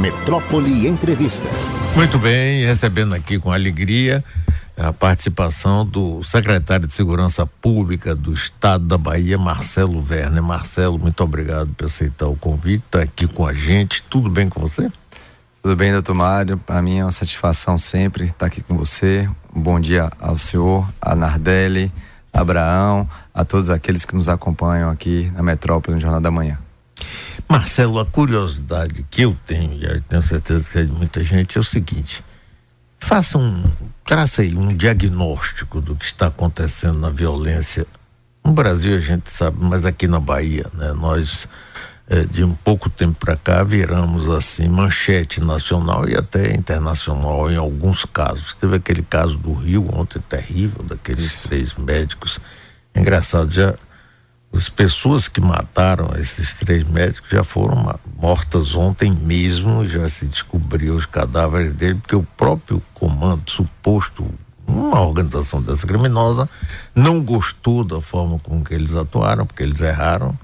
Metrópole Entrevista. Muito bem, recebendo aqui com alegria a participação do secretário de Segurança Pública do Estado da Bahia, Marcelo Werner. Marcelo, muito obrigado por aceitar o convite, estar tá aqui com a gente. Tudo bem com você? Tudo bem, doutor Mário. Para mim é uma satisfação sempre estar aqui com você. Um bom dia ao senhor, a Nardelli, a Abraão, a todos aqueles que nos acompanham aqui na Metrópole no Jornal da Manhã. Marcelo, a curiosidade que eu tenho, e eu tenho certeza que é de muita gente, é o seguinte: faça um, traça aí um diagnóstico do que está acontecendo na violência. No Brasil a gente sabe, mas aqui na Bahia, né? Nós é, de um pouco tempo para cá viramos assim manchete nacional e até internacional em alguns casos. Teve aquele caso do Rio ontem terrível daqueles três médicos. Engraçado já as pessoas que mataram esses três médicos já foram mortas ontem mesmo, já se descobriu os cadáveres dele, porque o próprio comando, suposto, uma organização dessa criminosa, não gostou da forma com que eles atuaram, porque eles erraram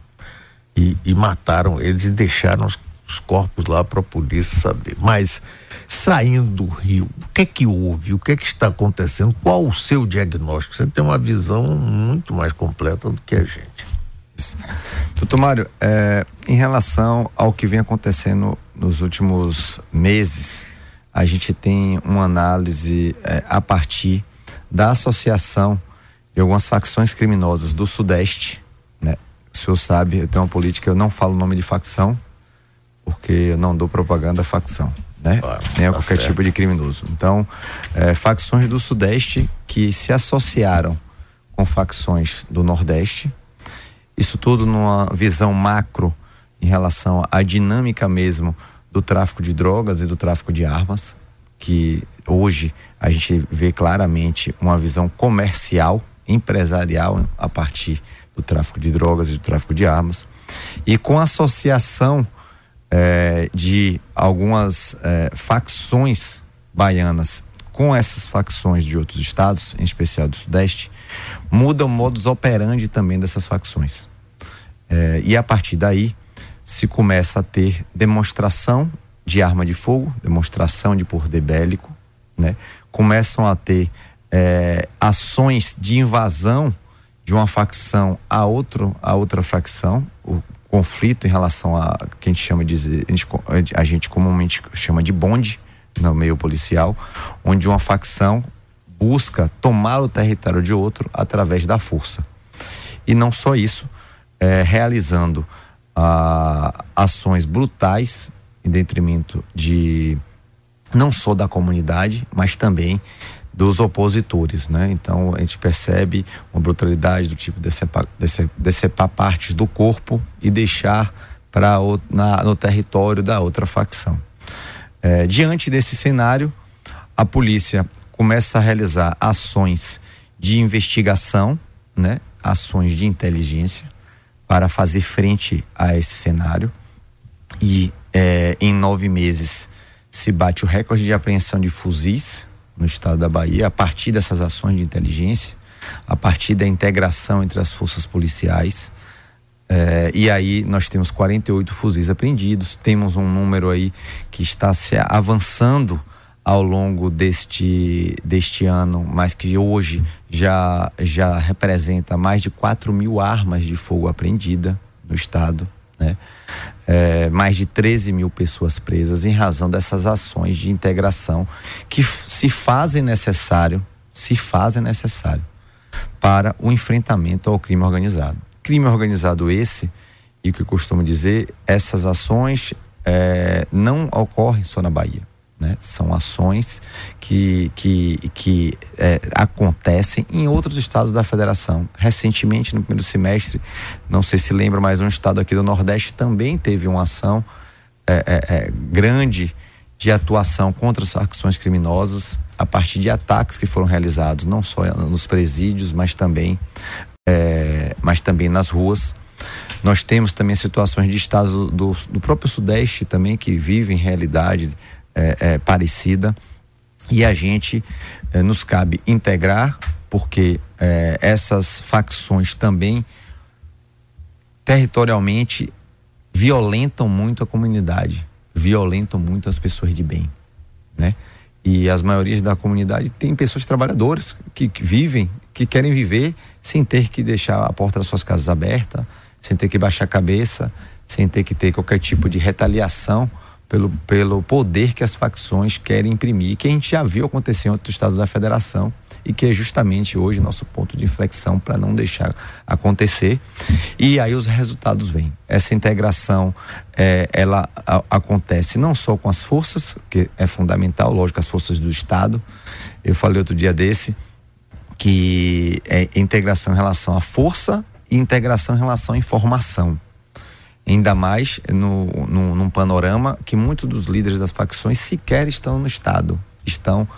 e, e mataram eles e deixaram os, os corpos lá para a polícia saber. Mas saindo do Rio, o que é que houve? O que é que está acontecendo? Qual o seu diagnóstico? Você tem uma visão muito mais completa do que a gente. Isso. Doutor Mário, é, em relação ao que vem acontecendo nos últimos meses, a gente tem uma análise é, a partir da associação de algumas facções criminosas do Sudeste. Né? O senhor sabe, eu tenho uma política, eu não falo o nome de facção, porque eu não dou propaganda a facção. Né? Claro, Nem a tá qualquer certo. tipo de criminoso. Então, é, facções do Sudeste que se associaram com facções do Nordeste, isso tudo numa visão macro em relação à dinâmica mesmo do tráfico de drogas e do tráfico de armas, que hoje a gente vê claramente uma visão comercial, empresarial a partir do tráfico de drogas e do tráfico de armas. E com associação eh, de algumas eh, facções baianas com essas facções de outros estados, em especial do Sudeste, muda o modus operandi também dessas facções. É, e a partir daí se começa a ter demonstração de arma de fogo, demonstração de poder bélico, né? Começam a ter é, ações de invasão de uma facção a outro a outra facção, o conflito em relação a que a gente chama de a gente, a gente comumente chama de bonde, no meio policial, onde uma facção busca tomar o território de outro através da força. E não só isso, é, realizando ações brutais em detrimento de não só da comunidade, mas também dos opositores, né? Então a gente percebe uma brutalidade do tipo decepar, decepar partes do corpo e deixar para no território da outra facção. É, diante desse cenário, a polícia começa a realizar ações de investigação, né? ações de inteligência, para fazer frente a esse cenário. E é, em nove meses se bate o recorde de apreensão de fuzis no estado da Bahia, a partir dessas ações de inteligência, a partir da integração entre as forças policiais. É, e aí nós temos 48 fuzis apreendidos, temos um número aí que está se avançando ao longo deste, deste ano, mas que hoje já, já representa mais de 4 mil armas de fogo apreendida no estado, né? É, mais de 13 mil pessoas presas em razão dessas ações de integração que se fazem necessário, se fazem necessário para o enfrentamento ao crime organizado crime organizado esse, e o que eu costumo dizer, essas ações é, não ocorrem só na Bahia. Né? São ações que, que, que é, acontecem em outros estados da federação. Recentemente, no primeiro semestre, não sei se lembra, mas um estado aqui do Nordeste também teve uma ação é, é, é grande de atuação contra as facções criminosas a partir de ataques que foram realizados, não só nos presídios, mas também é, mas também nas ruas. Nós temos também situações de estados do, do próprio Sudeste também que vivem realidade é, é, parecida e a gente é, nos cabe integrar porque é, essas facções também territorialmente violentam muito a comunidade, violentam muito as pessoas de bem, né? E as maiorias da comunidade tem pessoas trabalhadoras que, que vivem, que querem viver sem ter que deixar a porta das suas casas aberta, sem ter que baixar a cabeça, sem ter que ter qualquer tipo de retaliação pelo, pelo poder que as facções querem imprimir, que a gente já viu acontecer em outros estados da federação e que é justamente hoje nosso ponto de inflexão para não deixar acontecer. E aí os resultados vêm. Essa integração, é, ela a, acontece não só com as forças, que é fundamental, lógico, as forças do Estado. Eu falei outro dia desse que é integração em relação à força e integração em relação à informação ainda mais no, no, num panorama que muitos dos líderes das facções sequer estão no Estado, estão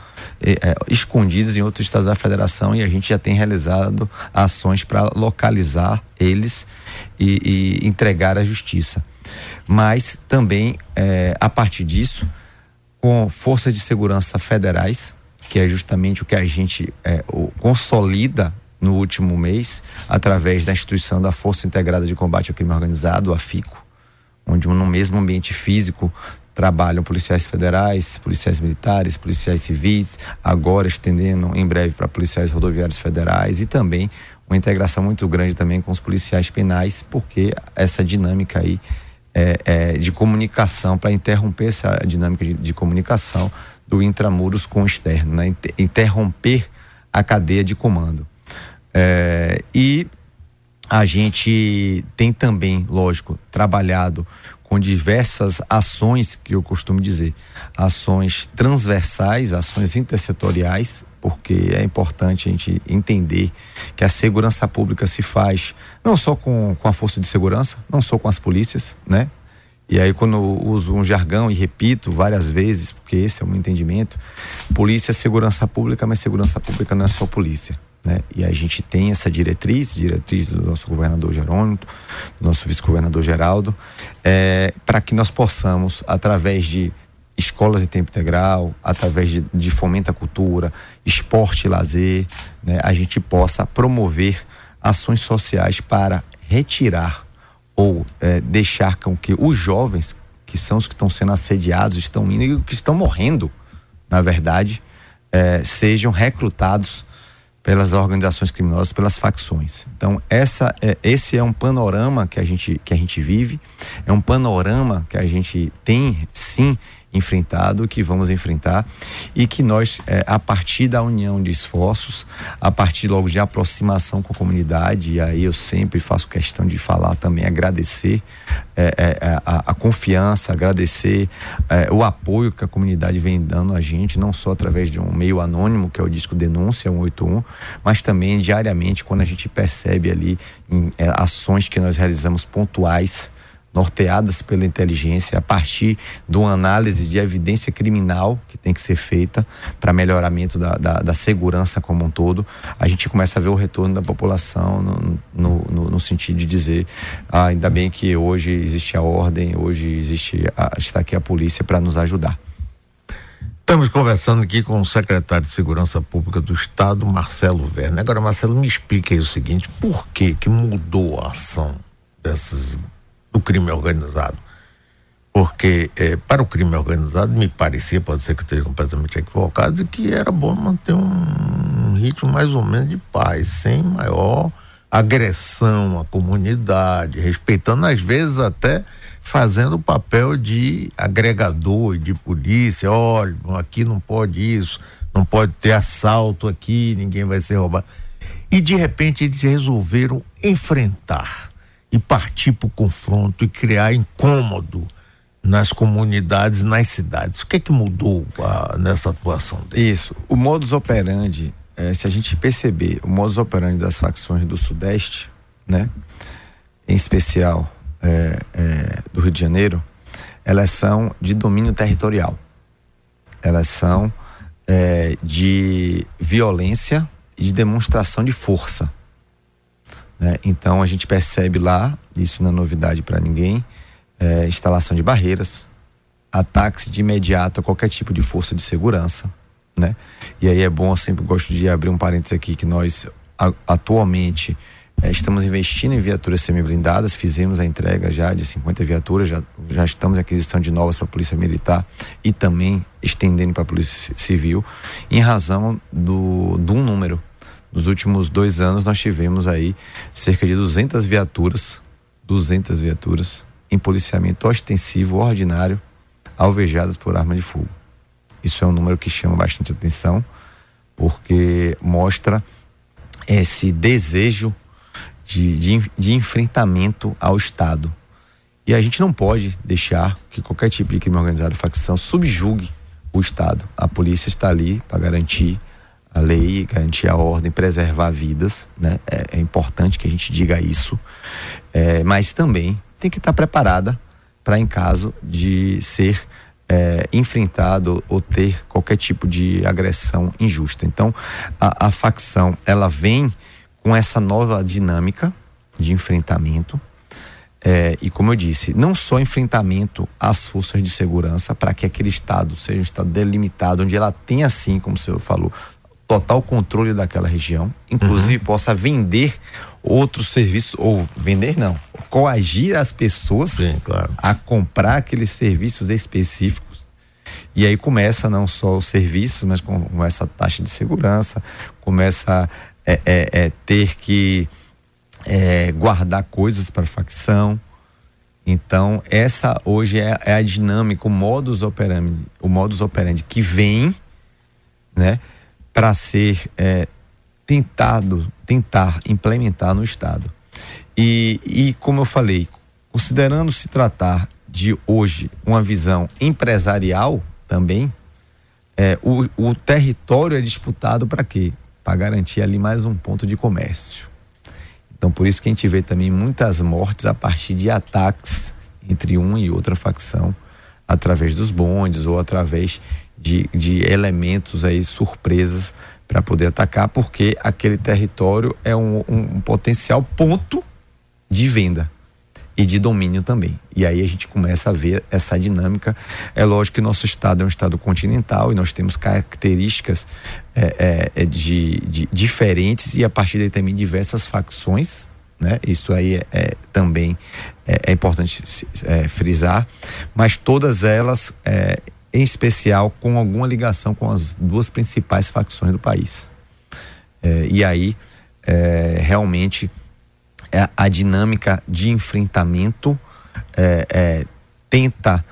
é, escondidos em outros estados da federação e a gente já tem realizado ações para localizar eles e, e, entregar à justiça. Mas também, é, a partir disso, com forças de segurança federais, que é justamente o que a gente é, o, consolida no último mês, através da instituição da Força Integrada de Combate ao Crime Organizado, a FICO, onde no mesmo ambiente físico trabalham policiais federais, policiais militares, policiais civis, agora estendendo em breve para policiais rodoviários federais e também uma integração muito grande também com os policiais penais, porque essa dinâmica aí é, é de comunicação, para interromper essa dinâmica de, de, comunicação do intramuros com o externo, né? interromper a cadeia de comando. É, e a gente tem também, lógico, trabalhado com diversas ações que eu costumo dizer, ações transversais, ações intersetoriais, porque é importante a gente entender que a segurança pública se faz não só com, com a força de segurança, não só com as polícias, né? E aí, quando eu uso um jargão e repito várias vezes, porque esse é o meu entendimento, polícia é segurança pública, mas segurança pública não é só polícia. Né? E a gente tem essa diretriz, diretriz do nosso governador Jerônimo, do nosso vice-governador Geraldo, é, para que nós possamos, através de escolas de tempo integral, através de, de fomento à cultura, esporte e lazer, né? a gente possa promover ações sociais para retirar ou é, deixar com que os jovens, que são os que estão sendo assediados, estão indo e que estão morrendo, na verdade, é, sejam recrutados pelas organizações criminosas, pelas facções. Então, essa é, esse é um panorama que a gente que a gente vive, é um panorama que a gente tem sim enfrentado, que vamos enfrentar e que nós, é, a partir da união de esforços, a partir logo de aproximação com a comunidade, e aí eu sempre faço questão de falar também, agradecer é, é, é a, a, confiança, agradecer é, o apoio que a comunidade vem dando a gente, não só através de um meio anônimo, que é o disco Denúncia 181, mas também diariamente quando a gente percebe ali em, é, ações que nós realizamos pontuais norteadas pela inteligência a partir de uma análise de evidência criminal que tem que ser feita para melhoramento da, da, da, segurança como um todo, a gente começa a ver o retorno da população no, no, no, no sentido de dizer ah, ainda bem que hoje existe a ordem, hoje existe a, está aqui a polícia para nos ajudar. Estamos conversando aqui com o secretário de Segurança Pública do Estado, Marcelo Werner. Agora, Marcelo, me explique aí o seguinte: por que que mudou a ação dessas do crime organizado. Porque é, para o crime organizado me parecia, pode ser que eu esteja completamente equivocado, que era bom manter um, ritmo mais ou menos de paz, sem maior agressão à comunidade, respeitando às vezes até fazendo o papel de agregador de polícia, olha, aqui não pode isso, não pode ter assalto aqui, ninguém vai ser roubado. E de repente eles resolveram enfrentar e partir para o confronto e criar incômodo nas comunidades, nas cidades. O que é que mudou ah, nessa atuação dele? Isso. O modus operandi, é, se a gente perceber o modus operandi das facções do Sudeste, né, em especial é, é, do Rio de Janeiro, elas são de domínio territorial. Elas são é, de violência e de demonstração de força. Né? Então a gente percebe lá, isso não é novidade para ninguém, é, instalação de barreiras, ataques de imediato a qualquer tipo de força de segurança. Né? E aí é bom, eu sempre gosto de abrir um parênteses aqui, que nós a, atualmente É, estamos investindo em viaturas semi-blindadas, fizemos a entrega já de 50 viaturas, já, já estamos em aquisição de novas para a Polícia Militar e também estendendo para a Polícia Civil, em razão do, do número. Nos últimos dois anos nós tivemos aí cerca de 200 viaturas, 200 viaturas em policiamento ostensivo ordinário, alvejadas por arma de fogo. Isso é um número que chama bastante atenção, porque mostra esse desejo de, de, de enfrentamento ao Estado. E a gente não pode deixar que qualquer tipo de crime organizado, facção, subjugue o Estado. A polícia está ali para garantir a lei, garantir a ordem, preservar vidas, né? É, é importante que a gente diga isso, é, mas também tem que estar preparada para em caso de ser é, enfrentado ou ter qualquer tipo de agressão injusta. Então, a, a facção ela vem com essa nova dinâmica de enfrentamento. É, e como eu disse, não só enfrentamento às forças de segurança para que aquele estado seja um estado delimitado, onde ela tenha, assim, como o senhor falou, total controle daquela região, inclusive uhum. possa vender outros serviços, ou vender não, coagir as pessoas Sim, claro. a comprar aqueles serviços específicos. E aí começa não só os serviços, mas com, com essa taxa de segurança, começa é, é, é ter que é, guardar coisas para facção. Então, essa hoje é, é, a dinâmica, o modus operandi, o modus operandi que vem, né, para ser é, tentado, tentar implementar no Estado. E, e como eu falei, considerando se tratar de hoje uma visão empresarial também, é, o, o território é disputado para quê? para garantir ali mais um ponto de comércio. Então, por isso que a gente vê também muitas mortes a partir de ataques entre uma e outra facção, através dos bondes ou através de, de elementos aí, surpresas, para poder atacar, porque aquele território é um, um, um potencial ponto de venda e de domínio também. E aí a gente começa a ver essa dinâmica. É lógico que nosso estado é um estado continental e nós temos características é, é, é, de, de, diferentes e a partir daí também diversas facções. Né? Isso aí é, é também é, é importante é, frisar, mas todas elas, em especial, com alguma ligação com as duas principais facções do país. e aí, realmente, é, a dinâmica de enfrentamento é, é, tenta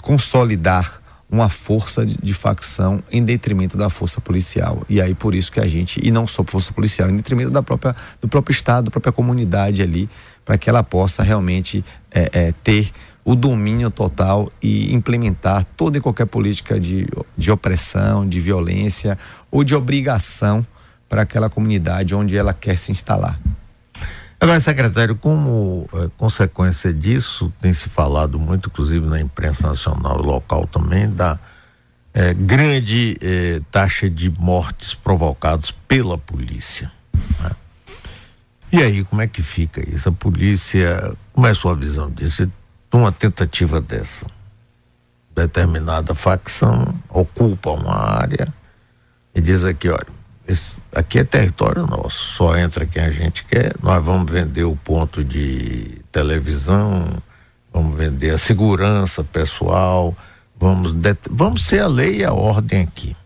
consolidar uma força de, de, facção em detrimento da força policial. E aí por isso que a gente, e não só força policial, em detrimento da própria, do próprio Estado, da própria comunidade ali, para que ela possa realmente é, é, ter o domínio total e implementar toda e qualquer política de, de opressão, de violência ou de obrigação para aquela comunidade onde ela quer se instalar. Agora, secretário, como é, consequência disso, tem se falado muito, inclusive na imprensa nacional e local também, da é, grande é, taxa de mortes provocadas pela polícia. Né? E aí, como é que fica isso? A polícia, como é a sua visão disso? Uma tentativa dessa, determinada facção ocupa uma área e diz aqui, olha, esse, aqui é território nosso, só entra quem a gente quer. Nós vamos vender o ponto de televisão, vamos vender a segurança pessoal, vamos, vamos ser a lei e a ordem aqui.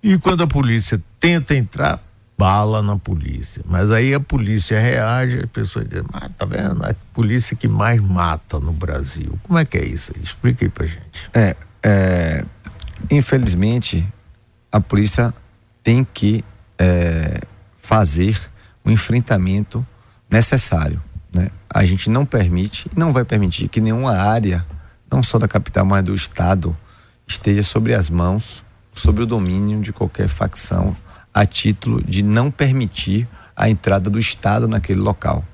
E quando a polícia tenta entrar, bala na polícia. Mas aí a polícia reage, a pessoa diz, mas tá vendo? A polícia que mais mata no Brasil. Como é que é isso? Explica aí pra gente. É, é infelizmente, a polícia tem que é, fazer o enfrentamento necessário. Né? A gente não permite, não vai permitir que nenhuma área, não só da capital, mas do Estado, esteja sobre as mãos, sobre o domínio de qualquer facção, a título de não permitir a entrada do Estado naquele local.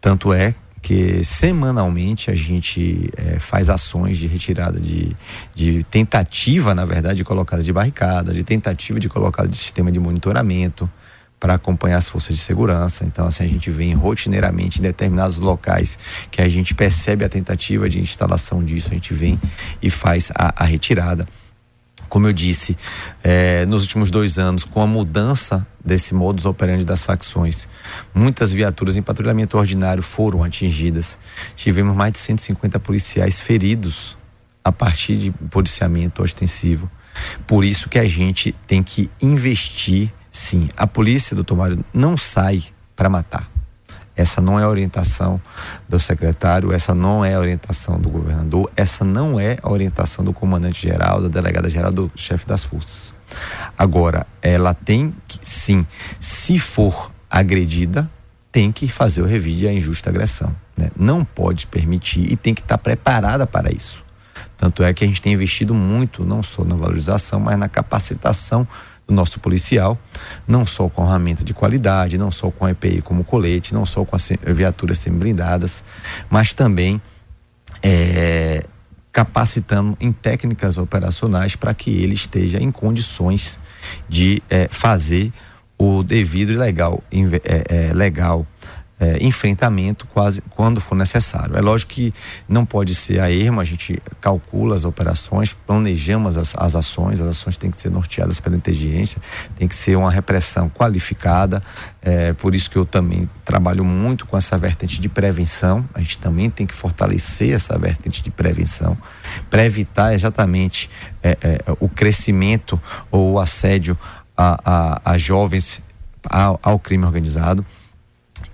Tanto é que semanalmente a gente é, faz ações de retirada de, de tentativa, na verdade, de colocada de barricada, de tentativa de colocada de sistema de monitoramento para acompanhar as forças de segurança. Então, assim, a gente vem rotineiramente em determinados locais que a gente percebe a tentativa de instalação disso, a gente vem e faz a, a retirada. Como eu disse, é, nos últimos dois anos, com a mudança desse modus operandi das facções, muitas viaturas em patrulhamento ordinário foram atingidas. Tivemos mais de 150 policiais feridos a partir de policiamento ostensivo. Por isso que a gente tem que investir, sim. A polícia, doutor Mário, não sai para matar. Essa não é a orientação do secretário, essa não é a orientação do governador, essa não é a orientação do comandante-geral, da delegada-geral, do chefe das forças. Agora, ela tem que, sim, se for agredida, tem que fazer o revide à injusta agressão. Né? Não pode permitir e tem que estar preparada para isso. Tanto é que a gente tem investido muito, não só na valorização, mas na capacitação nosso policial, não só com armamento de qualidade, não só com EPI como colete, não só com as viaturas semi-blindadas, mas também é, capacitando em técnicas operacionais para que ele esteja em condições de é, fazer o devido e legal, é, é, legal é, enfrentamento quase quando for necessário. É lógico que não pode ser a ermo, a gente calcula as operações, planejamos as, as ações, as ações têm que ser norteadas pela inteligência, tem que ser uma repressão qualificada, é, por isso que eu também trabalho muito com essa vertente de prevenção, a gente também tem que fortalecer essa vertente de prevenção, para evitar exatamente é, é, o crescimento ou o assédio a, a, a jovens ao, ao crime organizado.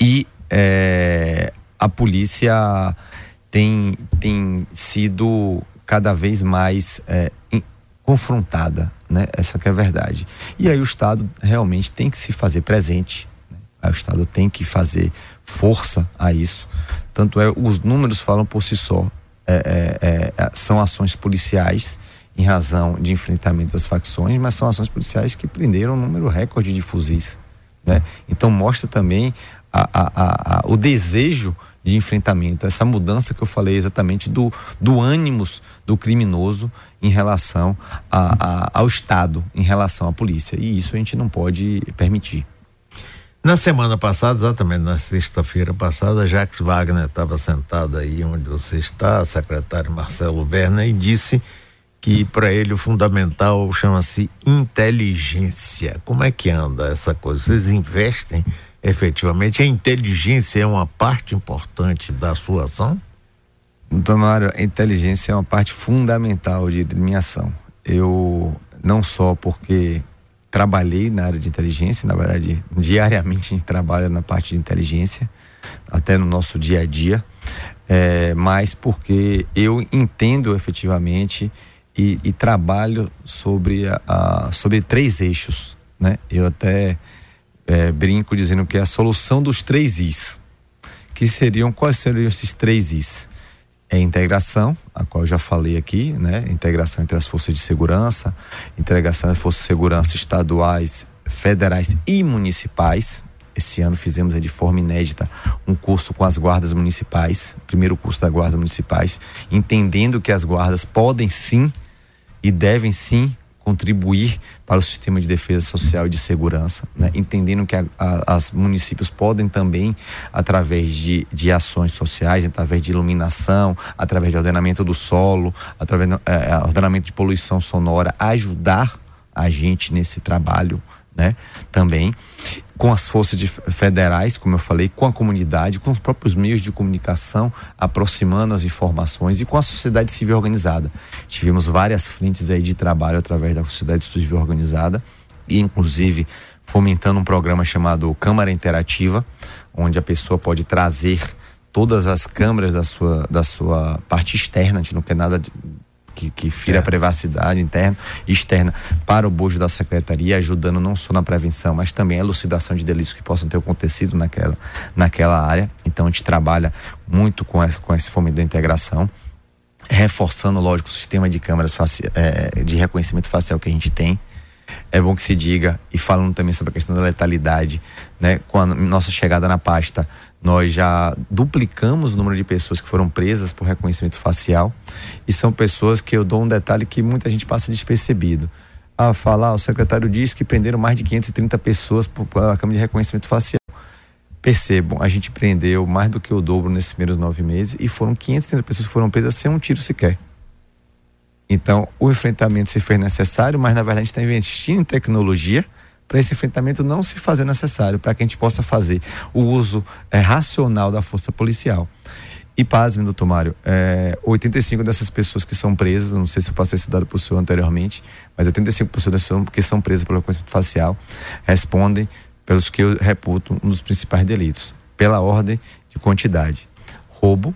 E é, a polícia tem, tem sido cada vez mais é, in, confrontada, né? Essa que é a verdade. E aí o Estado realmente tem que se fazer presente, né? o Estado tem que fazer força a isso. Tanto é, os números falam por si só. É, é, é, são ações policiais em razão de enfrentamento das facções, mas são ações policiais que prenderam um número recorde de fuzis. Né? Então mostra também a, a, a, o desejo de enfrentamento, essa mudança que eu falei exatamente do, do ânimos do criminoso em relação ao Estado, em relação à polícia. E isso a gente não pode permitir. Na semana passada, exatamente na sexta-feira passada, Jacques Wagner estava sentado aí onde você está, secretário Marcelo Werner, e disse que para ele o fundamental chama-se inteligência. Como é que anda essa coisa? Vocês investem efetivamente? A inteligência é uma parte importante da sua ação? Doutor Mário, a inteligência é uma parte fundamental de, de minha ação. Eu, não só porque trabalhei na área de inteligência, na verdade, diariamente a gente trabalha na parte de inteligência, até no nosso dia a dia, é, mas porque eu entendo efetivamente e, e trabalho sobre, a, a, sobre três eixos. Né? Eu até é, brinco dizendo que é a solução dos três Is. Que seriam, quais seriam esses três Is? É integração, a qual eu já falei aqui, né? Integração entre as forças de segurança, integração das forças de segurança estaduais, federais e municipais. Esse ano fizemos de forma inédita um curso com as guardas municipais, primeiro curso das guardas municipais, entendendo que as guardas podem sim e devem sim contribuir para o sistema de defesa social e de segurança, né? entendendo que a, a, as municípios podem também, através de, de ações sociais, através de iluminação, através de ordenamento do solo, através de é, é ordenamento de poluição sonora, ajudar a gente nesse trabalho né? Também com as forças de, federais, como eu falei, com a comunidade, com os próprios meios de comunicação, aproximando as informações e com a sociedade civil organizada. Tivemos várias frentes aí de trabalho através da sociedade civil organizada e inclusive fomentando um programa chamado Câmara Interativa, onde a pessoa pode trazer todas as câmeras da sua, da sua parte externa, a gente não quer nada de, que, que fira é. a privacidade interna e externa para o bojo da secretaria, ajudando não só na prevenção, mas também a elucidação de delitos que possam ter acontecido naquela, naquela área. Então a gente trabalha muito com esse, com esse fomento da integração reforçando, lógico, o sistema de câmeras facial, é, de reconhecimento facial que a gente tem. É bom que se diga, e falando também sobre a questão da letalidade, né? Com a nossa chegada na pasta, nós já duplicamos o número de pessoas que foram presas por reconhecimento facial e são pessoas que eu dou um detalhe que muita gente passa despercebido. A falar, o secretário disse que prenderam mais de 530 pessoas por a Câmara de Reconhecimento Facial. Percebam, a gente prendeu mais do que o dobro nesses primeiros nove meses e foram 530 pessoas que foram presas sem um tiro sequer. Então, o enfrentamento se fez necessário, mas na verdade a gente está investindo em tecnologia para esse enfrentamento não se fazer necessário, para que a gente possa fazer o uso é, racional da força policial. E pasme, doutor Mário, é, 85 dessas pessoas que são presas, não sei se eu passei esse dado para o senhor anteriormente, mas 85% dessas que são presas pelo reconhecimento facial respondem pelos que eu reputo um dos principais delitos, pela ordem de quantidade. Roubo,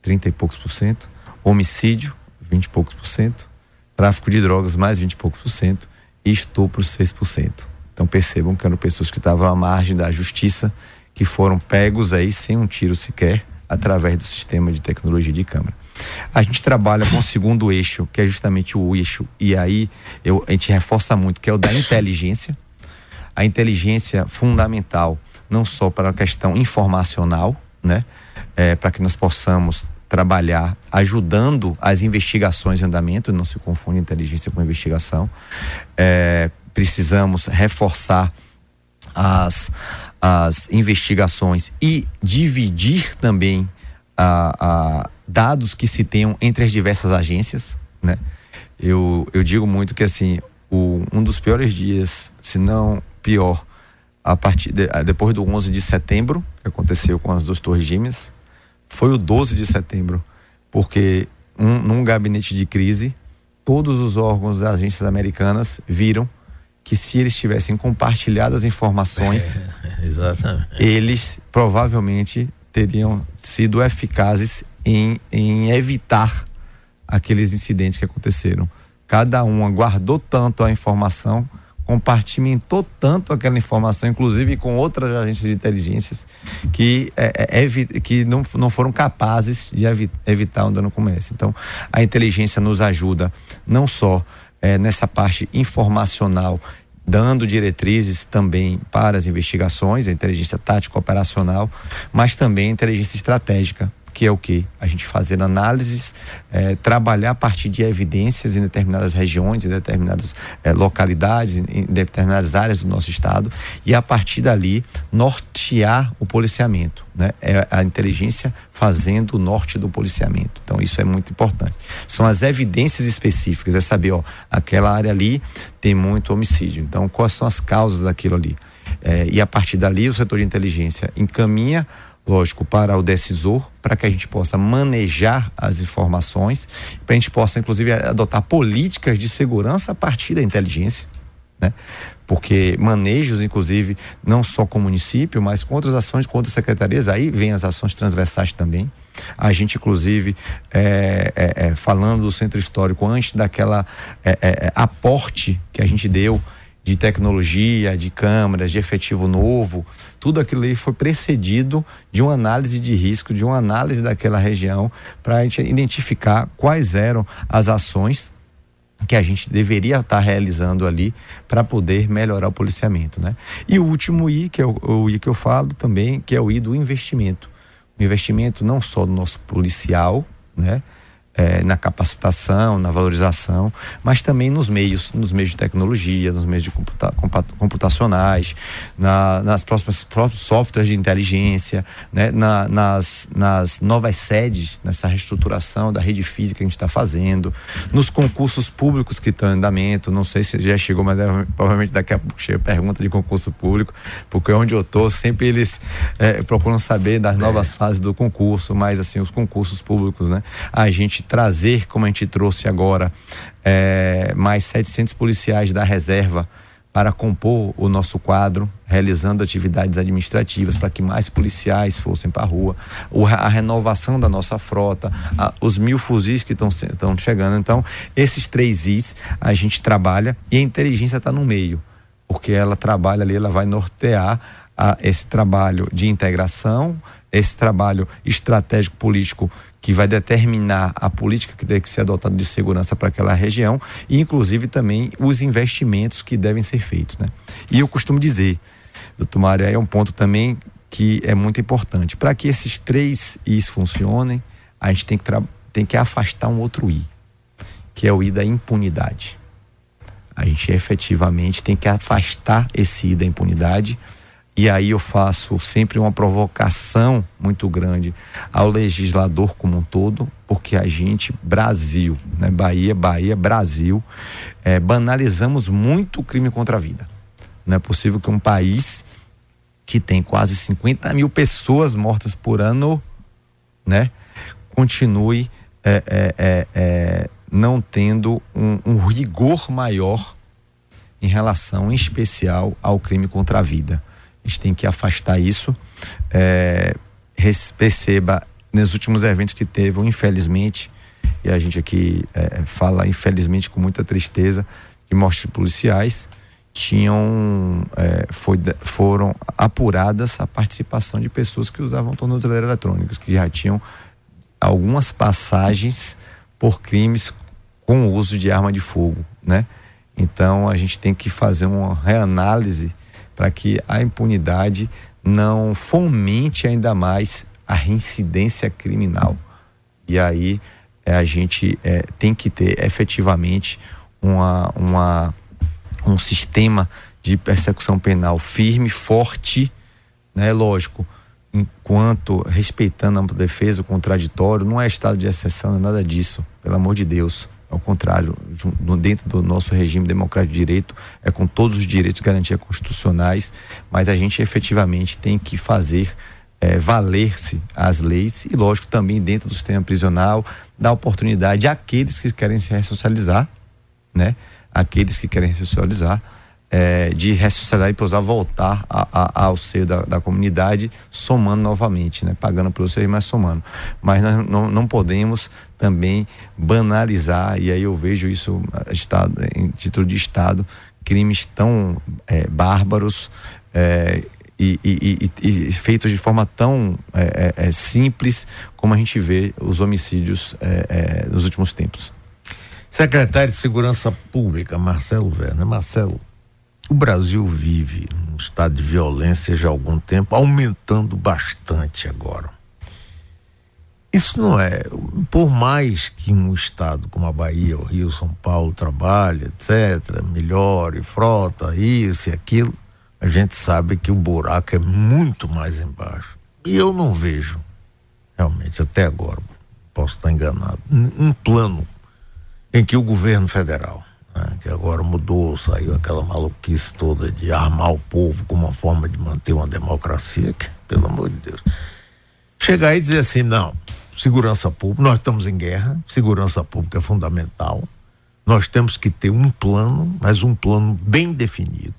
30 e poucos por cento, homicídio, 20 e poucos por cento, tráfico de drogas, mais 20 e poucos por cento, e estupro, 6%. Então percebam que eram pessoas que estavam à margem da justiça, que foram pegos aí sem um tiro sequer, através do sistema de tecnologia de câmara. A gente trabalha com o segundo eixo, que é justamente o eixo, e aí eu, a gente reforça muito, que é o da inteligência. A inteligência fundamental, não só para a questão informacional, né? É, para que nós possamos trabalhar ajudando as investigações em andamento, não se confunde inteligência com investigação. É, precisamos reforçar as, as investigações e dividir também a, a, dados que se tenham entre as diversas agências, né? Eu, eu digo muito que assim, o, um dos piores dias, se não pior, a partir de, depois do 11 de setembro, que aconteceu com as duas torres gêmeas, foi o 12 de setembro, porque um, num gabinete de crise, todos os órgãos das agências americanas viram que se eles tivessem compartilhado as informações, é, eles provavelmente teriam sido eficazes em, em evitar aqueles incidentes que aconteceram. Cada uma guardou tanto a informação compartimentou tanto aquela informação, inclusive com outras agências de inteligências, que, é, é, que não, não foram capazes de evi evitar um dano como esse. Então, a inteligência nos ajuda não só é, nessa parte informacional, dando diretrizes também para as investigações, a inteligência tática operacional, mas também a inteligência estratégica que é o que? A gente fazer análises, é, trabalhar a partir de evidências em determinadas regiões, em determinadas é, localidades, em determinadas áreas do nosso estado, e a partir dali nortear o policiamento. Né? É a inteligência fazendo o norte do policiamento. Então, isso é muito importante. São as evidências específicas, é saber, ó, aquela área ali tem muito homicídio. Então, quais são as causas daquilo ali? É, e a partir dali, o setor de inteligência encaminha lógico, para o decisor, para que a gente possa manejar as informações, para a gente possa, inclusive, adotar políticas de segurança a partir da inteligência, né? Porque manejos, inclusive, não só com o município, mas com outras ações, com outras secretarias, aí vem as ações transversais também. A gente, inclusive, é, é, é, falando do centro histórico, antes daquela é, é, é, aporte que a gente deu de tecnologia, de câmeras, de efetivo novo, tudo aquilo aí foi precedido de uma análise de risco, de uma análise daquela região, para a gente identificar quais eram as ações que a gente deveria estar realizando ali para poder melhorar o policiamento, né? E o último I, que é o, o I que eu falo também, que é o I do investimento. O investimento não só do nosso policial, né? É, na capacitação, na valorização, mas também nos meios, nos meios de tecnologia, nos meios de computa, computacionais, na, nas próximas próprios softwares de inteligência, né, na, nas, nas novas sedes, nessa reestruturação da rede física que a gente está fazendo, nos concursos públicos que estão em andamento. Não sei se já chegou, mas deve, provavelmente daqui a pouco chega pergunta de concurso público, porque onde eu estou sempre eles é, procuram saber das novas é. fases do concurso, mas assim os concursos públicos, né? A gente trazer, como a gente trouxe agora, é, mais 700 policiais da reserva para compor o nosso quadro, realizando atividades administrativas para que mais policiais fossem para a rua, a renovação da nossa frota, a, os mil fuzis que estão chegando. Então, esses três Is a gente trabalha e a inteligência está no meio, porque ela trabalha ali, ela vai nortear a, esse trabalho de integração, esse trabalho estratégico político que vai determinar a política que deve ser adotada de segurança para aquela região e inclusive também os investimentos que devem ser feitos, né? E eu costumo dizer, doutor Mário, é um ponto também que é muito importante. Para que esses três Is funcionem, a gente tem que, tem que afastar um outro I, que é o I da impunidade. A gente efetivamente tem que afastar esse I da impunidade E aí eu faço sempre uma provocação muito grande ao legislador como um todo, porque a gente, Brasil, né, Bahia, Bahia, Brasil, é, banalizamos muito o crime contra a vida. Não é possível que um país que tem quase 50 mil pessoas mortas por ano, né, continue é, é, é, não tendo um, um rigor maior em relação, em especial, ao crime contra a vida. A gente tem que afastar isso. É, perceba nos últimos eventos que teve, infelizmente, e a gente aqui é, fala infelizmente com muita tristeza, de mortes policiais, tinham é, foi, foram apuradas a participação de pessoas que usavam tornozeleiras eletrônicas, que já tinham algumas passagens por crimes com o uso de arma de fogo, né? Então a gente tem que fazer uma reanálise para que a impunidade não fomente ainda mais a reincidência criminal. E aí é, a gente é, tem que ter efetivamente uma, uma, um sistema de persecução penal firme, forte, né? Lógico, enquanto respeitando a defesa, o contraditório, não é estado de exceção, é nada disso, pelo amor de Deus. Ao contrário, dentro do nosso regime democrático de direito, é com todos os direitos e garantias constitucionais, mas a gente efetivamente tem que fazer é, valer-se as leis e, lógico, também dentro do sistema prisional, dar oportunidade àqueles que querem se ressocializar, né? Aqueles que querem se ressocializar, é, de ressocializar e pousar voltar a, a, ao seio da, da, comunidade, somando novamente, né? Pagando pelo ser, mas somando. Mas nós não, não podemos também banalizar, e aí eu vejo isso estado, em título de Estado, crimes tão é, bárbaros é, e, e, e, e, feitos de forma tão é, é, é simples como a gente vê os homicídios é, nos últimos tempos. Secretário de Segurança Pública, Marcelo Werner. Marcelo, o Brasil vive um estado de violência já há algum tempo, aumentando bastante agora. Isso não é, por mais que um estado como a Bahia, o Rio, São Paulo trabalhe, etc., melhore, frota, isso e aquilo, a gente sabe que o buraco é muito mais embaixo. E eu não vejo, realmente, até agora, posso estar enganado, um plano em que o governo federal, né, que agora mudou, saiu aquela maluquice toda de armar o povo como uma forma de manter uma democracia, que, pelo amor de Deus, chegar aí e dizer assim, não, segurança pública, nós estamos em guerra, segurança pública é fundamental. Nós temos que ter um plano, mas um plano bem definido.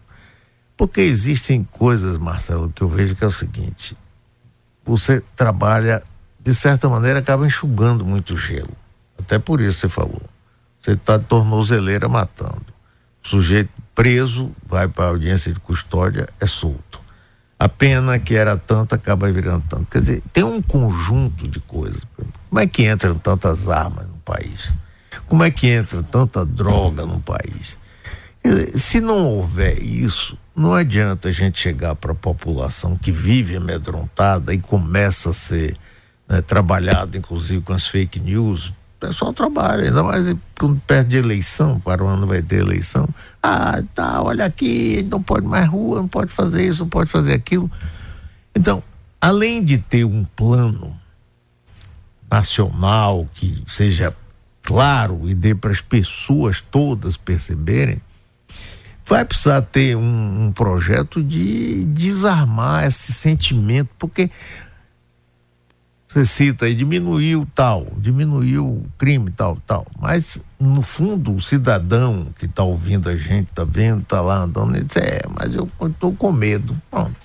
Porque existem coisas, Marcelo, que eu vejo que é o seguinte: você trabalha, de certa maneira, acaba enxugando muito gelo. Até por isso você falou. Você está de tornozeleira matando. O sujeito preso vai para a audiência de custódia, é solto a pena que era tanta acaba virando tanto. Quer dizer, tem um conjunto de coisas. Como é que entram tantas armas no país? Como é que entra tanta droga no país? Dizer, se não houver isso, não adianta a gente chegar para a população que vive amedrontada e começa a ser né, trabalhada, inclusive com as fake news, pessoal trabalha, ainda mais quando perde eleição, para o ano vai ter eleição. Ah, tá, olha aqui, não pode mais rua, não pode fazer isso, não pode fazer aquilo. Então, além de ter um plano nacional que seja claro e dê para as pessoas todas perceberem, vai precisar ter um, um projeto de desarmar esse sentimento, porque você cita aí, diminuiu tal, diminuiu o crime tal, tal. Mas, no fundo, o cidadão que está ouvindo a gente, está vendo, está lá andando, ele diz, é, mas eu estou com medo. Pronto.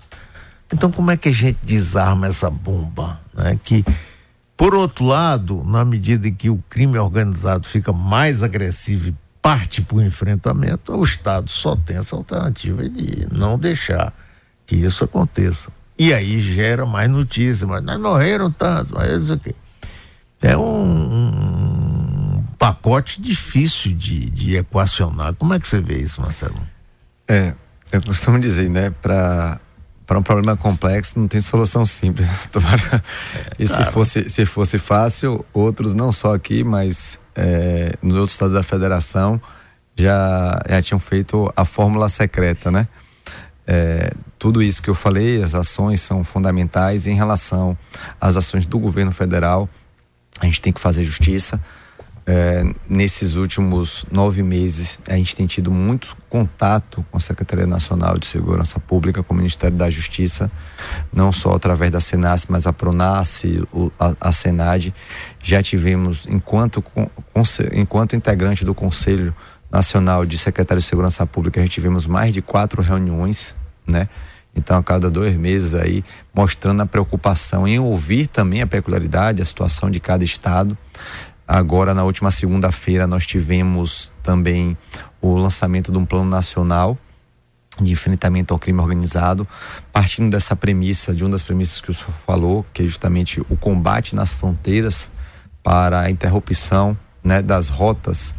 Então, como é que a gente desarma essa bomba? Né? Que, por outro lado, na medida em que o crime organizado fica mais agressivo e parte para o enfrentamento, o Estado só tem essa alternativa de não deixar que isso aconteça. E aí gera mais notícias, mas nós morreram tantos, mas isso aqui. É um, um, pacote difícil de, de equacionar. Como é que você vê isso, Marcelo? É, eu costumo dizer, né, para para um problema complexo não tem solução simples. É, e claro. se fosse se fosse fácil, outros não só aqui, mas é, nos outros estados da federação já já tinham feito a fórmula secreta, né? É, tudo isso que eu falei, as ações são fundamentais em relação às ações do governo federal. A gente tem que fazer justiça. É, nesses últimos nove meses, a gente tem tido muito contato com a Secretaria Nacional de Segurança Pública, com o Ministério da Justiça, não só através da Senas, mas a Pronas, a, a Senad. Já tivemos, enquanto, enquanto integrante do Conselho Nacional de Secretários de Segurança Pública, já tivemos mais de quatro reuniões, né? Então, a cada dois meses aí, mostrando a preocupação em ouvir também a peculiaridade, a situação de cada estado. Agora, na última segunda-feira, nós tivemos também o lançamento de um plano nacional de enfrentamento ao crime organizado, partindo dessa premissa, de uma das premissas que o senhor falou, que é justamente o combate nas fronteiras para a interrupção né, das rotas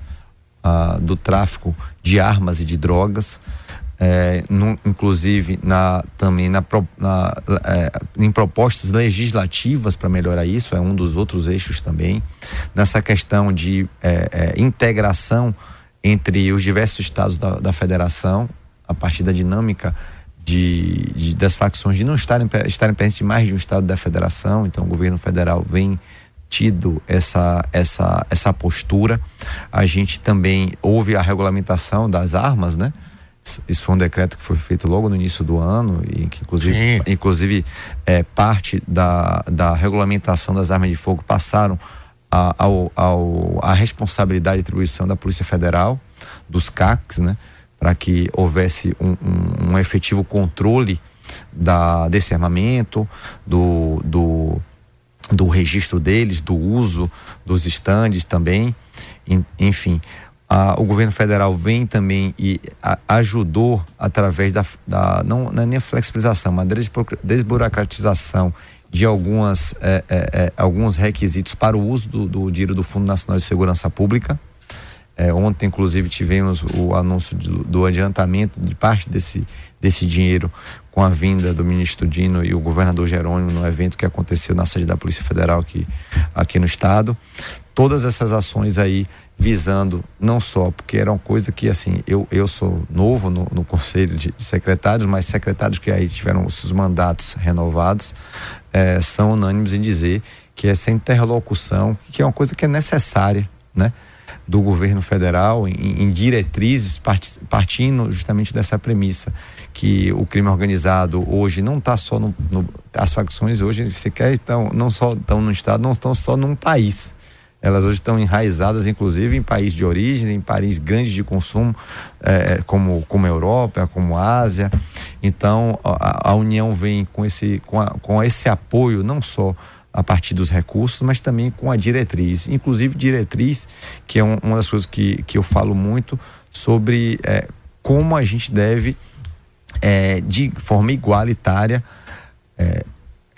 ah, do tráfico de armas e de drogas é, no, inclusive na, também na, na é, em propostas legislativas para melhorar isso, é um dos outros eixos também, nessa questão de é, é integração entre os diversos estados da, da federação, a partir da dinâmica de, de, das facções de não estarem, estarem presentes em mais de um estado da federação, então o governo federal vem tido essa, essa, essa postura. A gente também houve a regulamentação das armas, né? Isso foi um decreto que foi feito logo no início do ano e que inclusive, inclusive é, parte da, da regulamentação das armas de fogo passaram a, ao, ao, a responsabilidade de atribuição da Polícia Federal, dos CACs, né? Para que houvesse um, um, um, efetivo controle da, desse armamento, do, do, do registro deles, do uso dos estandes também, enfim o governo federal vem também e a, ajudou através da, da não, não, é nem a flexibilização, mas desburocratização de algumas, é, é, é, alguns requisitos para o uso do, do dinheiro do Fundo Nacional de Segurança Pública. Ontem, inclusive, tivemos o anúncio do, do, adiantamento de parte desse, desse dinheiro com a vinda do ministro Dino e o governador Jerônimo no evento que aconteceu na sede da Polícia Federal aqui, aqui no estado. Todas essas ações aí visando não só, porque era uma coisa que assim, eu, eu sou novo no, no conselho de, de, secretários, mas secretários que aí tiveram os seus mandatos renovados é, são unânimes em dizer que essa interlocução, que é uma coisa que é necessária, né? do governo federal em, em diretrizes partindo justamente dessa premissa que o crime organizado hoje não está só no, no, as facções hoje sequer estão não só estão no estado não estão só num país elas hoje estão enraizadas, inclusive, em países de origem, em países grandes de consumo, é, como, como a Europa, como a Ásia. Então, a, a União vem com esse, com, a, com esse apoio, não só a partir dos recursos, mas também com a diretriz. Inclusive, diretriz, que é um, uma das coisas que, que eu falo muito sobre é, como a gente deve, é, de forma igualitária, é,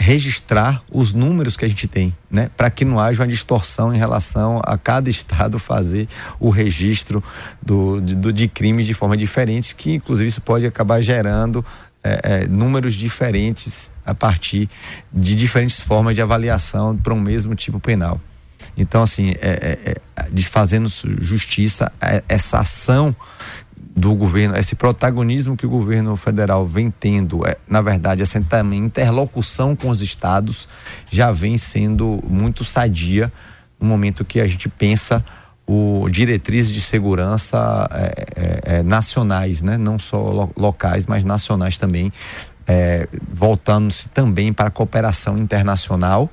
registrar os números que a gente tem, né? Para que não haja uma distorção em relação a cada estado fazer o registro do, de, do, de crimes de forma diferente, que inclusive isso pode acabar gerando é, é, números diferentes a partir de diferentes formas de avaliação para um mesmo tipo penal. Então, assim, é, é, é de fazendo justiça, é, essa ação do governo, esse protagonismo que o governo federal vem tendo, é, na verdade, essa interlocução com os estados já vem sendo muito sadia no momento que a gente pensa o diretrizes de segurança é, é, é nacionais, né? não só lo, locais, mas nacionais também, é, voltando-se também para a cooperação internacional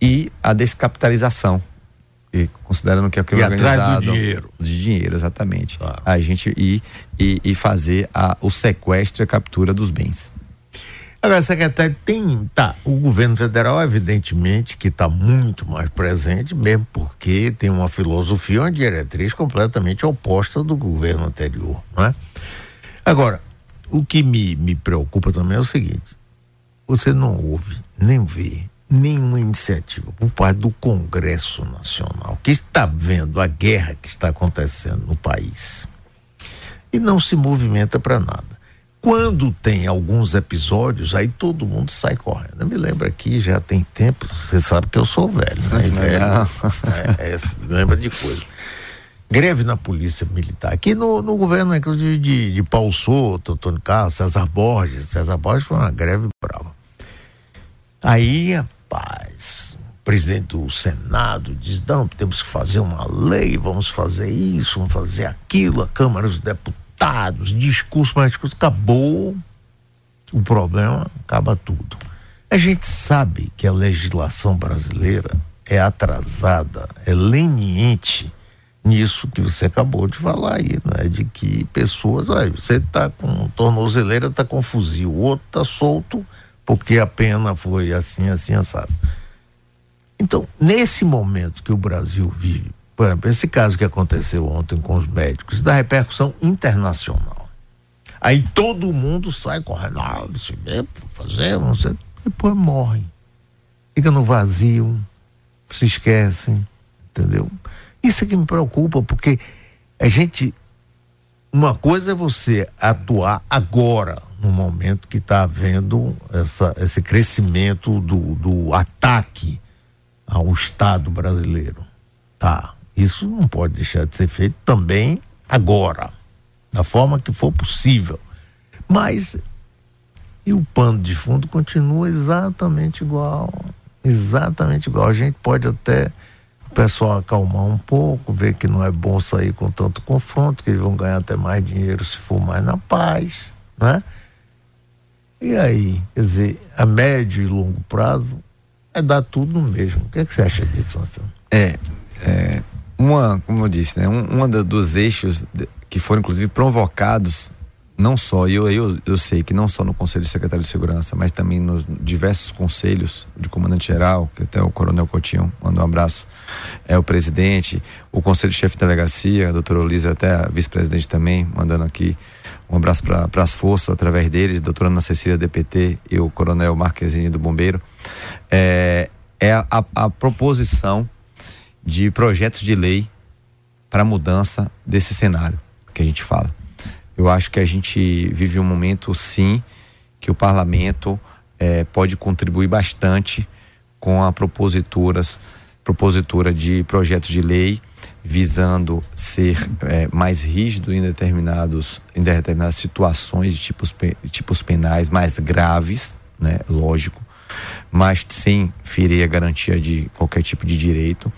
e a descapitalização e considerando que é o crime e organizado. Atrás do dinheiro. De dinheiro, exatamente. Claro. A gente ir e, e fazer a, o sequestro e a captura dos bens. Agora, secretário, tem. Tá, o governo federal, evidentemente, que está muito mais presente, mesmo porque tem uma filosofia, uma diretriz completamente oposta do governo anterior, não é? Agora, o que me, me preocupa também é o seguinte: você não ouve, nem vê, nenhuma iniciativa por parte do Congresso Nacional, que está vendo a guerra que está acontecendo no país e não se movimenta para nada. Quando tem alguns episódios, aí todo mundo sai correndo. Eu me lembro aqui, já tem tempo, você sabe que eu sou velho, né? velho é, é, lembra de coisa. greve na polícia militar. Aqui no, no governo, inclusive, de, de Paulo Souto, Antônio Carlos, César Borges. César Borges foi uma greve brava. Aí, rapaz, o presidente do Senado diz: não, temos que fazer uma lei, vamos fazer isso, vamos fazer aquilo, a Câmara dos Deputados, discurso, mais discurso, acabou o problema, acaba tudo. A gente sabe que a legislação brasileira é atrasada, é leniente nisso que você acabou de falar aí, né? De que pessoas, aí, você está com tornozeleira, está com fuzil, o outro está solto porque a pena foi assim, assim, assado. Então, nesse momento que o Brasil vive, por exemplo, esse caso que aconteceu ontem com os médicos, da repercussão internacional. Aí todo mundo sai correndo, ah, isso mesmo, fazer, não sei. Depois morre. Fica no vazio, se esquecem, entendeu? Isso é que me preocupa, porque a gente. Uma coisa é você atuar agora, no momento que está havendo essa, esse crescimento do, do ataque ao Estado brasileiro. Tá. Isso não pode deixar de ser feito também agora, da forma que for possível. Mas e o pano de fundo continua exatamente igual. Exatamente igual. A gente pode até o pessoal acalmar um pouco, ver que não é bom sair com tanto confronto, que eles vão ganhar até mais dinheiro se for mais na paz, né? E aí, quer dizer, a médio e longo prazo é dar tudo no mesmo. O que, é que você acha disso, Marcelo? É, é, uma, como eu disse, né, um, uma dos eixos que foram inclusive provocados não só, eu, eu, eu sei que não só no Conselho de Secretário de Segurança, mas também nos diversos conselhos de comandante-geral, que até o Coronel Coutinho manda um abraço, é o presidente, o Conselho de Chefe de Delegacia, a doutora Olisa, até a vice-presidente também, mandando aqui um abraço para as forças através deles, doutora Ana Cecília DPT e o Coronel Marquezine do Bombeiro, é, é a, a, proposição de projetos de lei para mudança desse cenário que a gente fala. Eu acho que a gente vive um momento, sim, que o parlamento é, pode contribuir bastante com a proposituras, propositura de projetos de lei visando ser é, mais rígido em determinados em determinadas situações de tipos, tipos penais mais graves, né, lógico, mas sem ferir a garantia de qualquer tipo de direito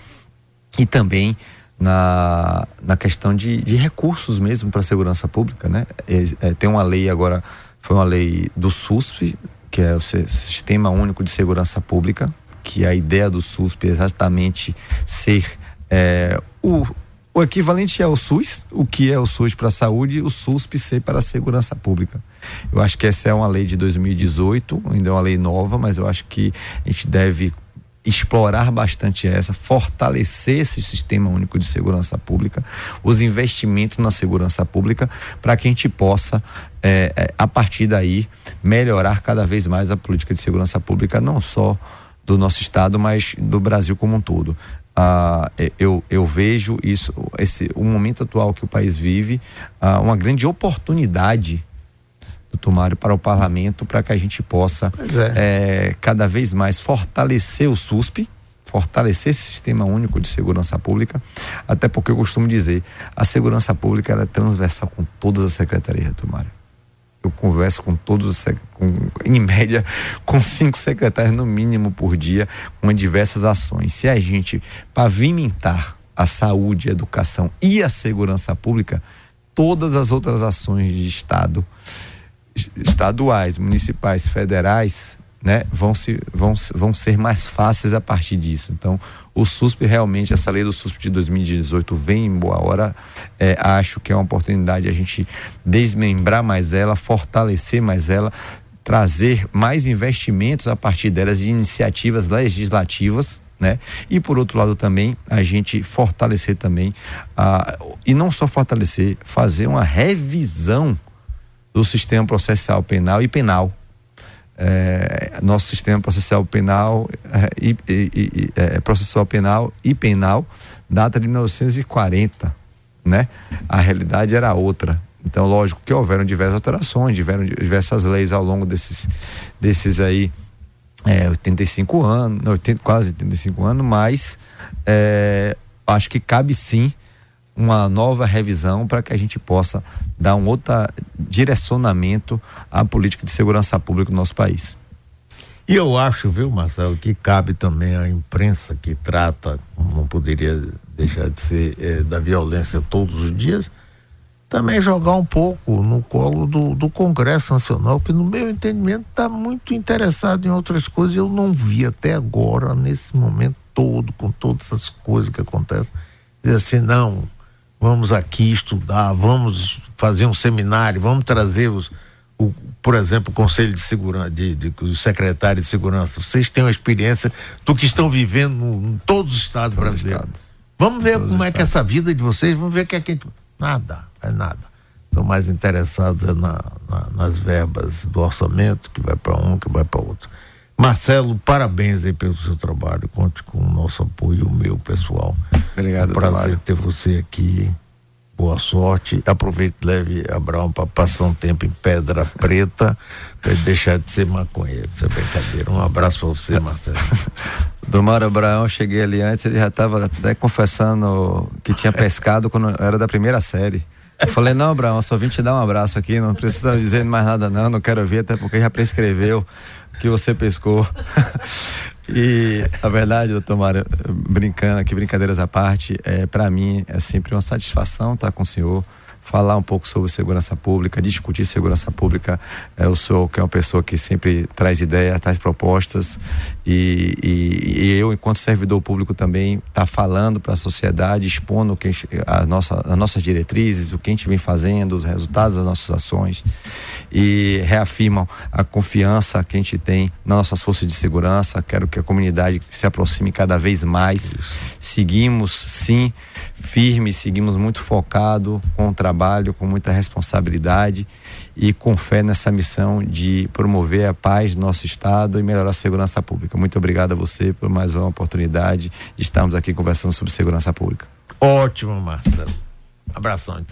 e também na, na questão de, de recursos mesmo para a segurança pública, né? É, é, tem uma lei agora, foi uma lei do SUSP, que é o Sistema Único de Segurança Pública, que a ideia do SUSP é exatamente ser é, o, o equivalente é o SUS, o que é o SUS para a saúde, o SUSP ser para a segurança pública. Eu acho que essa é uma lei de 2018, ainda é uma lei nova, mas eu acho que a gente deve explorar bastante essa, fortalecer esse sistema único de segurança pública, os investimentos na segurança pública, para que a gente possa, é, é, a partir daí, melhorar cada vez mais a política de segurança pública, não só do nosso estado, mas do Brasil como um todo. Ah, eu, eu vejo isso, esse, o momento atual que o país vive, ah, uma grande oportunidade do Mário, para o parlamento, para que a gente possa é. É, cada vez mais fortalecer o SUSP, fortalecer esse sistema único de segurança pública, até porque eu costumo dizer, a segurança pública é transversal com todas as secretarias, Tomário. Eu converso com todos os, com, em média, com cinco secretários no mínimo por dia, com diversas ações. Se a gente pavimentar a saúde, a educação e a segurança pública, todas as outras ações de Estado estaduais, municipais, federais, né, vão, se, vão, vão ser mais fáceis a partir disso. Então, o SUSP realmente, essa lei do SUSP de 2018 vem em boa hora. É, acho que é uma oportunidade a gente desmembrar mais ela, fortalecer mais ela, trazer mais investimentos a partir delas de iniciativas legislativas. Né? E por outro lado também a gente fortalecer também a, e não só fortalecer, fazer uma revisão do sistema processual penal e penal. É, nosso sistema processual penal é, e, e, é, processual penal e penal data de 1940, né? A realidade era outra. Então, lógico que houveram diversas alterações, tiveram diversas leis ao longo desses, desses aí é, 85 anos, 80, quase 85 anos, mas é, acho que cabe sim uma nova revisão para que a gente possa dar um outro direcionamento à política de segurança pública do nosso país. E eu acho, viu, Marcelo, que cabe também à imprensa que trata, não poderia deixar de ser, é, da violência todos os dias, também jogar um pouco no colo do, do Congresso Nacional, que no meu entendimento está muito interessado em outras coisas. Eu não vi até agora, nesse momento todo, com todas as coisas que acontecem, dizer assim, não, vamos aqui estudar, vamos fazer um seminário, vamos trazer os, o, por exemplo, o Conselho de Segurança, de, de, os secretários de segurança. Vocês têm uma experiência do que estão vivendo em todos os estados todos brasileiros. Vamos ver todos como é que é essa vida de vocês, vamos ver o que é que. Nada, é nada. Estão mais interessados é na, na, nas verbas do orçamento, que vai para um, que vai para outro. Marcelo, parabéns aí pelo seu trabalho. Conte com o nosso apoio, o meu pessoal. Obrigado, é um prazer ter você aqui. Boa sorte. Aproveite leve Abraão para passar um tempo em Pedra Preta, para deixar de ser maconheiro. Isso é brincadeira. Um abraço a você, Marcelo. Domar Abraão, cheguei ali antes, ele já estava até confessando que tinha pescado quando era da primeira série. Eu falei, não, Abraão, só vim te dar um abraço aqui, não precisa dizer mais nada não, não quero ver, até porque já prescreveu que você pescou. e a verdade, doutor Mário, brincando aqui, brincadeiras à parte, é, para mim é sempre uma satisfação estar com o senhor falar um pouco sobre segurança pública, discutir segurança pública. É, o senhor que é uma pessoa que sempre traz ideias, traz propostas e, e, e eu, enquanto servidor público, também está falando para a sociedade, expondo que a nossa, as nossas diretrizes, o que a gente vem fazendo, os resultados das nossas ações e reafirmam a confiança que a gente tem nas nossas forças de segurança. Quero que a comunidade se aproxime cada vez mais. Seguimos, sim, firmes, seguimos muito focado com o trabalho, com muita responsabilidade e com fé nessa missão de promover a paz no nosso estado e melhorar a segurança pública. Muito obrigado a você por mais uma oportunidade de estarmos aqui conversando sobre segurança pública. Ótimo, Marcelo. Abração.